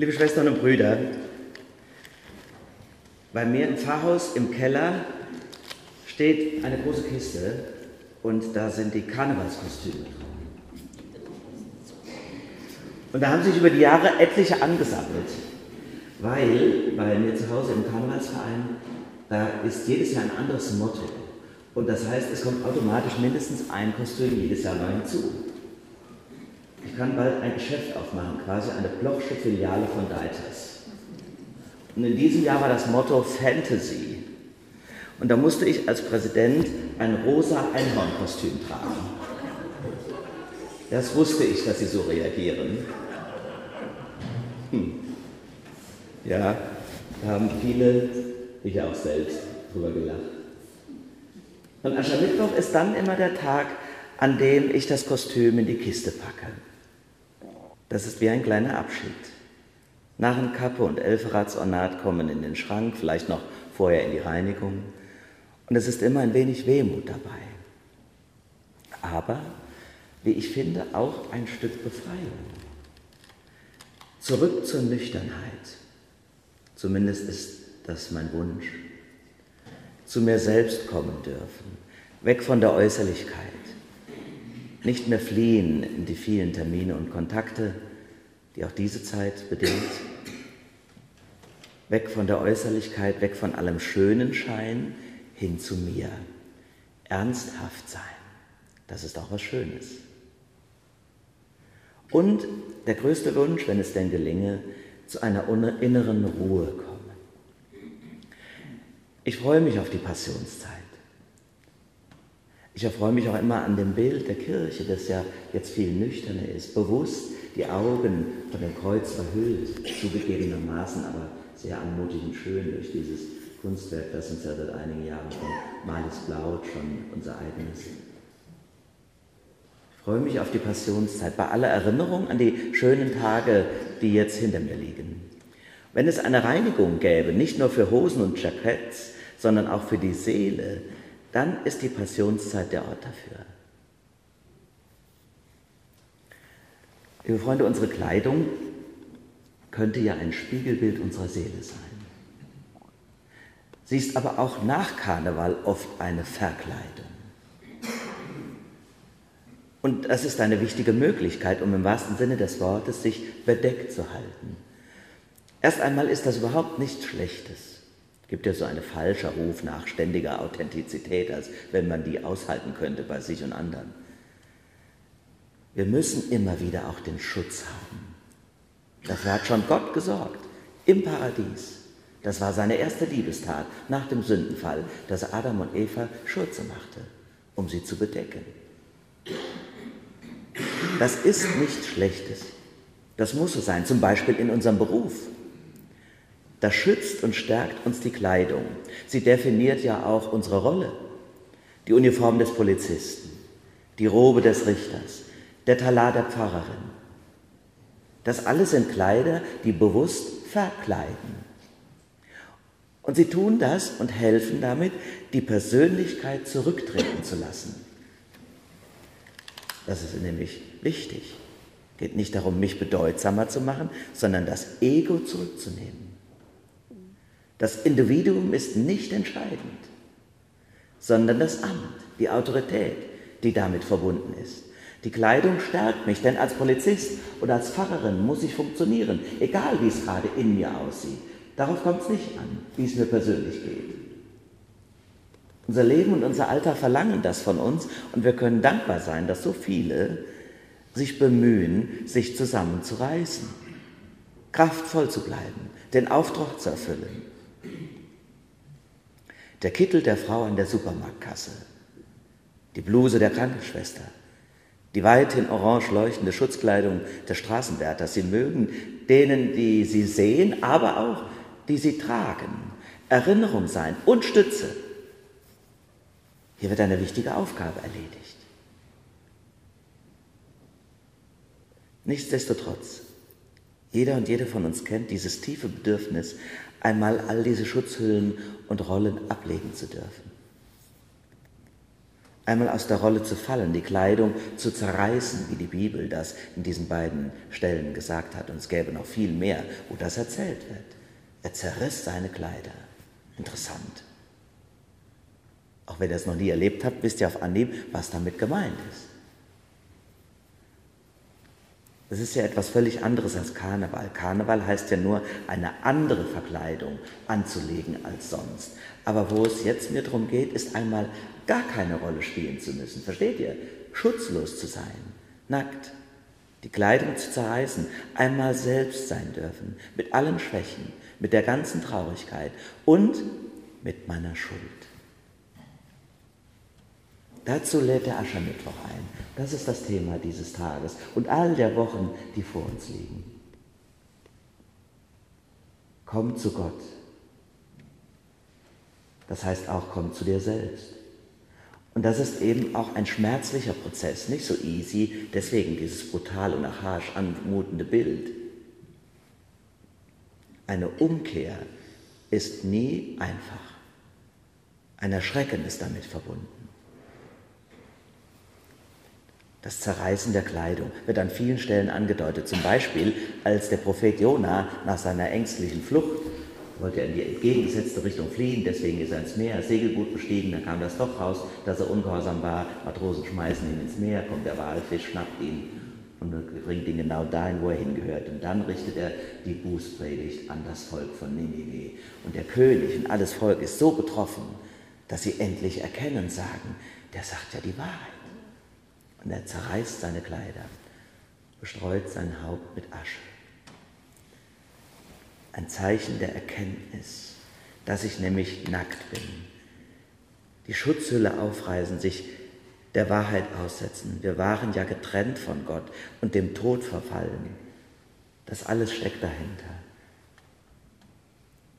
Liebe Schwestern und Brüder, bei mir im Pfarrhaus im Keller steht eine große Kiste und da sind die Karnevalskostüme Und da haben sich über die Jahre etliche angesammelt, weil bei mir zu Hause im Karnevalsverein, da ist jedes Jahr ein anderes Motto. Und das heißt, es kommt automatisch mindestens ein Kostüm jedes Jahr neu hinzu. Ich kann bald ein Geschäft aufmachen, quasi eine Blochsche Filiale von Deiters. Und in diesem Jahr war das Motto Fantasy. Und da musste ich als Präsident ein rosa Einhornkostüm tragen. Das wusste ich, dass sie so reagieren. Hm. Ja, da haben viele, ich auch selbst, drüber gelacht. Und Aschermittwoch ist dann immer der Tag, an dem ich das Kostüm in die Kiste packe. Das ist wie ein kleiner Abschied. Narrenkappe und Elferatsornat kommen in den Schrank, vielleicht noch vorher in die Reinigung. Und es ist immer ein wenig Wehmut dabei. Aber, wie ich finde, auch ein Stück Befreiung. Zurück zur Nüchternheit. Zumindest ist das mein Wunsch. Zu mir selbst kommen dürfen. Weg von der Äußerlichkeit nicht mehr fliehen in die vielen Termine und Kontakte, die auch diese Zeit bedingt. Weg von der Äußerlichkeit, weg von allem schönen Schein hin zu mir. Ernsthaft sein, das ist auch was Schönes. Und der größte Wunsch, wenn es denn gelinge, zu einer inneren Ruhe kommen. Ich freue mich auf die Passionszeit. Ich erfreue mich auch immer an dem Bild der Kirche, das ja jetzt viel nüchterner ist, bewusst die Augen von dem Kreuz verhüllt, zugegebenermaßen, aber sehr anmutig und schön durch dieses Kunstwerk, das uns ja seit einigen Jahren von Malis Blaut schon unser eigenes. Ich freue mich auf die Passionszeit, bei aller Erinnerung an die schönen Tage, die jetzt hinter mir liegen. Wenn es eine Reinigung gäbe, nicht nur für Hosen und Jacketts, sondern auch für die Seele, dann ist die Passionszeit der Ort dafür. Liebe Freunde, unsere Kleidung könnte ja ein Spiegelbild unserer Seele sein. Sie ist aber auch nach Karneval oft eine Verkleidung. Und das ist eine wichtige Möglichkeit, um im wahrsten Sinne des Wortes sich bedeckt zu halten. Erst einmal ist das überhaupt nichts Schlechtes gibt ja so einen falscher Ruf nach ständiger Authentizität, als wenn man die aushalten könnte bei sich und anderen. Wir müssen immer wieder auch den Schutz haben. Dafür hat schon Gott gesorgt, im Paradies. Das war seine erste Liebestat nach dem Sündenfall, dass Adam und Eva Schürze machte, um sie zu bedecken. Das ist nichts Schlechtes. Das muss so sein, zum Beispiel in unserem Beruf. Da schützt und stärkt uns die Kleidung. Sie definiert ja auch unsere Rolle. Die Uniform des Polizisten, die Robe des Richters, der Talar der Pfarrerin. Das alles sind Kleider, die bewusst verkleiden. Und sie tun das und helfen damit, die Persönlichkeit zurücktreten zu lassen. Das ist nämlich wichtig. Es geht nicht darum, mich bedeutsamer zu machen, sondern das Ego zurückzunehmen. Das Individuum ist nicht entscheidend, sondern das Amt, die Autorität, die damit verbunden ist. Die Kleidung stärkt mich, denn als Polizist oder als Pfarrerin muss ich funktionieren, egal wie es gerade in mir aussieht. Darauf kommt es nicht an, wie es mir persönlich geht. Unser Leben und unser Alter verlangen das von uns und wir können dankbar sein, dass so viele sich bemühen, sich zusammenzureißen, kraftvoll zu bleiben, den Auftrag zu erfüllen. Der Kittel der Frau an der Supermarktkasse, die Bluse der Krankenschwester, die weithin orange leuchtende Schutzkleidung der Straßenwärter. Sie mögen denen, die sie sehen, aber auch die sie tragen, Erinnerung sein und Stütze. Hier wird eine wichtige Aufgabe erledigt. Nichtsdestotrotz, jeder und jede von uns kennt dieses tiefe Bedürfnis einmal all diese Schutzhüllen und Rollen ablegen zu dürfen. einmal aus der Rolle zu fallen, die Kleidung zu zerreißen, wie die Bibel das in diesen beiden Stellen gesagt hat. Und es gäbe noch viel mehr, wo das erzählt wird. Er zerriss seine Kleider. Interessant. Auch wenn ihr es noch nie erlebt habt, wisst ihr auf Anhieb, was damit gemeint ist. Das ist ja etwas völlig anderes als Karneval. Karneval heißt ja nur, eine andere Verkleidung anzulegen als sonst. Aber wo es jetzt mir darum geht, ist einmal gar keine Rolle spielen zu müssen. Versteht ihr? Schutzlos zu sein, nackt, die Kleidung zu zerreißen, einmal selbst sein dürfen, mit allen Schwächen, mit der ganzen Traurigkeit und mit meiner Schuld. Dazu lädt der Aschermittwoch ein. Das ist das Thema dieses Tages und all der Wochen, die vor uns liegen. Komm zu Gott. Das heißt auch, komm zu dir selbst. Und das ist eben auch ein schmerzlicher Prozess, nicht so easy, deswegen dieses brutal und archaisch anmutende Bild. Eine Umkehr ist nie einfach. Ein Erschrecken ist damit verbunden. Das Zerreißen der Kleidung wird an vielen Stellen angedeutet. Zum Beispiel, als der Prophet Jona nach seiner ängstlichen Flucht wollte er in die entgegengesetzte Richtung fliehen, deswegen ist er ins Meer, Segelboot bestiegen, dann kam das doch raus, dass er ungehorsam war, Matrosen schmeißen ihn ins Meer, kommt der Walfisch, schnappt ihn und bringt ihn genau dahin, wo er hingehört. Und dann richtet er die Bußpredigt an das Volk von Ninive. Und der König und alles Volk ist so betroffen, dass sie endlich erkennen, sagen, der sagt ja die Wahrheit. Und er zerreißt seine Kleider, bestreut sein Haupt mit Asche. Ein Zeichen der Erkenntnis, dass ich nämlich nackt bin. Die Schutzhülle aufreißen, sich der Wahrheit aussetzen. Wir waren ja getrennt von Gott und dem Tod verfallen. Das alles steckt dahinter.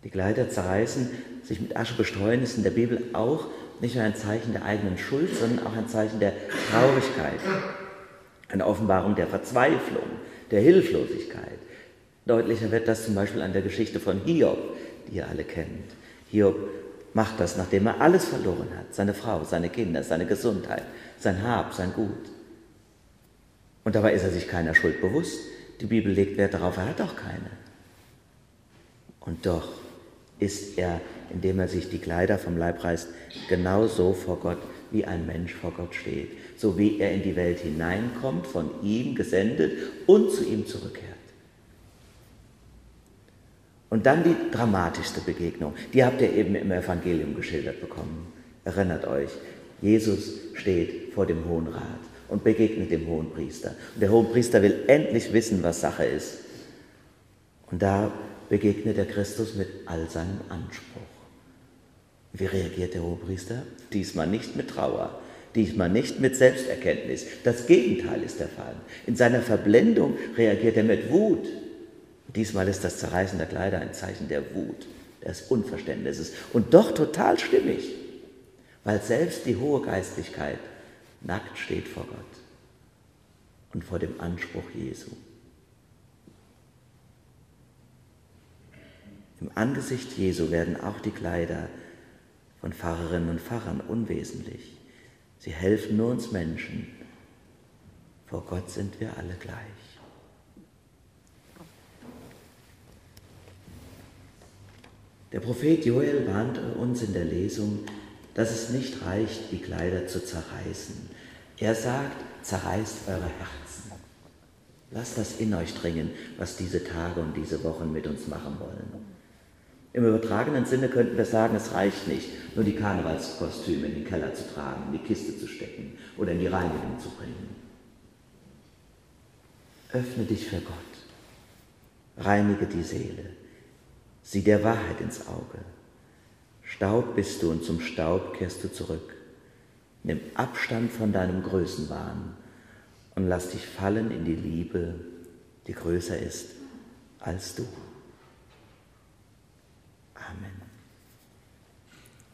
Die Kleider zerreißen, sich mit Asche bestreuen, ist in der Bibel auch nicht nur ein Zeichen der eigenen Schuld, sondern auch ein Zeichen der Traurigkeit, eine Offenbarung der Verzweiflung, der Hilflosigkeit. Deutlicher wird das zum Beispiel an der Geschichte von Hiob, die ihr alle kennt. Hiob macht das, nachdem er alles verloren hat, seine Frau, seine Kinder, seine Gesundheit, sein Hab, sein Gut. Und dabei ist er sich keiner Schuld bewusst. Die Bibel legt Wert darauf, er hat auch keine. Und doch ist er indem er sich die Kleider vom Leib reißt, genauso vor Gott, wie ein Mensch vor Gott steht, so wie er in die Welt hineinkommt, von ihm gesendet und zu ihm zurückkehrt. Und dann die dramatischste Begegnung, die habt ihr eben im Evangelium geschildert bekommen. Erinnert euch, Jesus steht vor dem Hohen Rat und begegnet dem Hohen Priester. Und der Hohe Priester will endlich wissen, was Sache ist. Und da begegnet der Christus mit all seinem Anspruch. Wie reagiert der Hohepriester? Diesmal nicht mit Trauer, diesmal nicht mit Selbsterkenntnis. Das Gegenteil ist der Fall. In seiner Verblendung reagiert er mit Wut. Diesmal ist das Zerreißen der Kleider ein Zeichen der Wut, des Unverständnisses und doch total stimmig, weil selbst die hohe Geistlichkeit nackt steht vor Gott und vor dem Anspruch Jesu. Im Angesicht Jesu werden auch die Kleider von Pfarrerinnen und Pfarrern unwesentlich. Sie helfen nur uns Menschen. Vor Gott sind wir alle gleich. Der Prophet Joel warnte uns in der Lesung, dass es nicht reicht, die Kleider zu zerreißen. Er sagt, zerreißt eure Herzen. Lasst das in euch dringen, was diese Tage und diese Wochen mit uns machen wollen. Im übertragenen Sinne könnten wir sagen, es reicht nicht, nur die Karnevalskostüme in den Keller zu tragen, in die Kiste zu stecken oder in die Reinigung zu bringen. Öffne dich für Gott, reinige die Seele, sieh der Wahrheit ins Auge. Staub bist du und zum Staub kehrst du zurück. Nimm Abstand von deinem Größenwahn und lass dich fallen in die Liebe, die größer ist als du. Amen.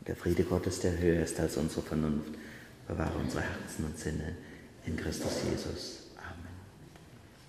Der Friede Gottes, der höher ist als unsere Vernunft, bewahre unsere Herzen und Sinne in Christus Jesus.